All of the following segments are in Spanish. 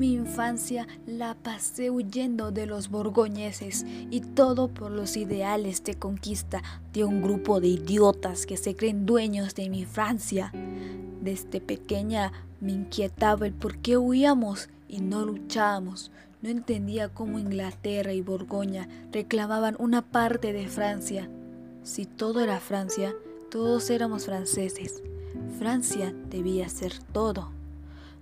Mi infancia la pasé huyendo de los borgoñeses y todo por los ideales de conquista de un grupo de idiotas que se creen dueños de mi Francia. Desde pequeña me inquietaba el por qué huíamos y no luchábamos. No entendía cómo Inglaterra y Borgoña reclamaban una parte de Francia. Si todo era Francia, todos éramos franceses. Francia debía ser todo.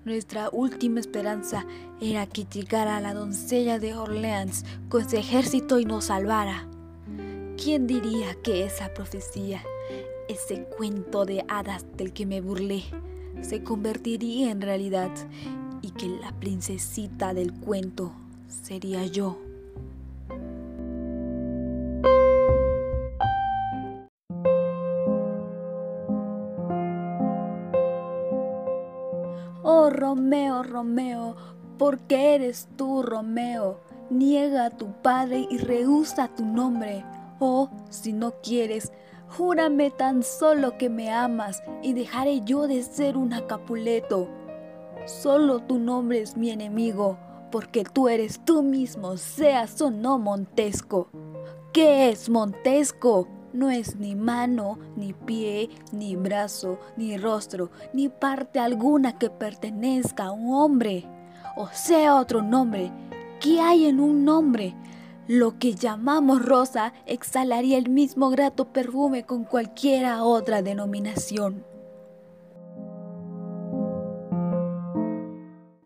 Nuestra última esperanza era que llegara la doncella de Orleans con su ejército y nos salvara. ¿Quién diría que esa profecía, ese cuento de hadas del que me burlé, se convertiría en realidad y que la princesita del cuento sería yo? Oh Romeo, Romeo, ¿por qué eres tú, Romeo? Niega a tu padre y rehúsa tu nombre. Oh, si no quieres, júrame tan solo que me amas y dejaré yo de ser un Capuleto. Solo tu nombre es mi enemigo, porque tú eres tú mismo, seas o no Montesco. ¿Qué es Montesco? No es ni mano, ni pie, ni brazo, ni rostro, ni parte alguna que pertenezca a un hombre, o sea otro nombre. ¿Qué hay en un nombre? Lo que llamamos rosa exhalaría el mismo grato perfume con cualquiera otra denominación.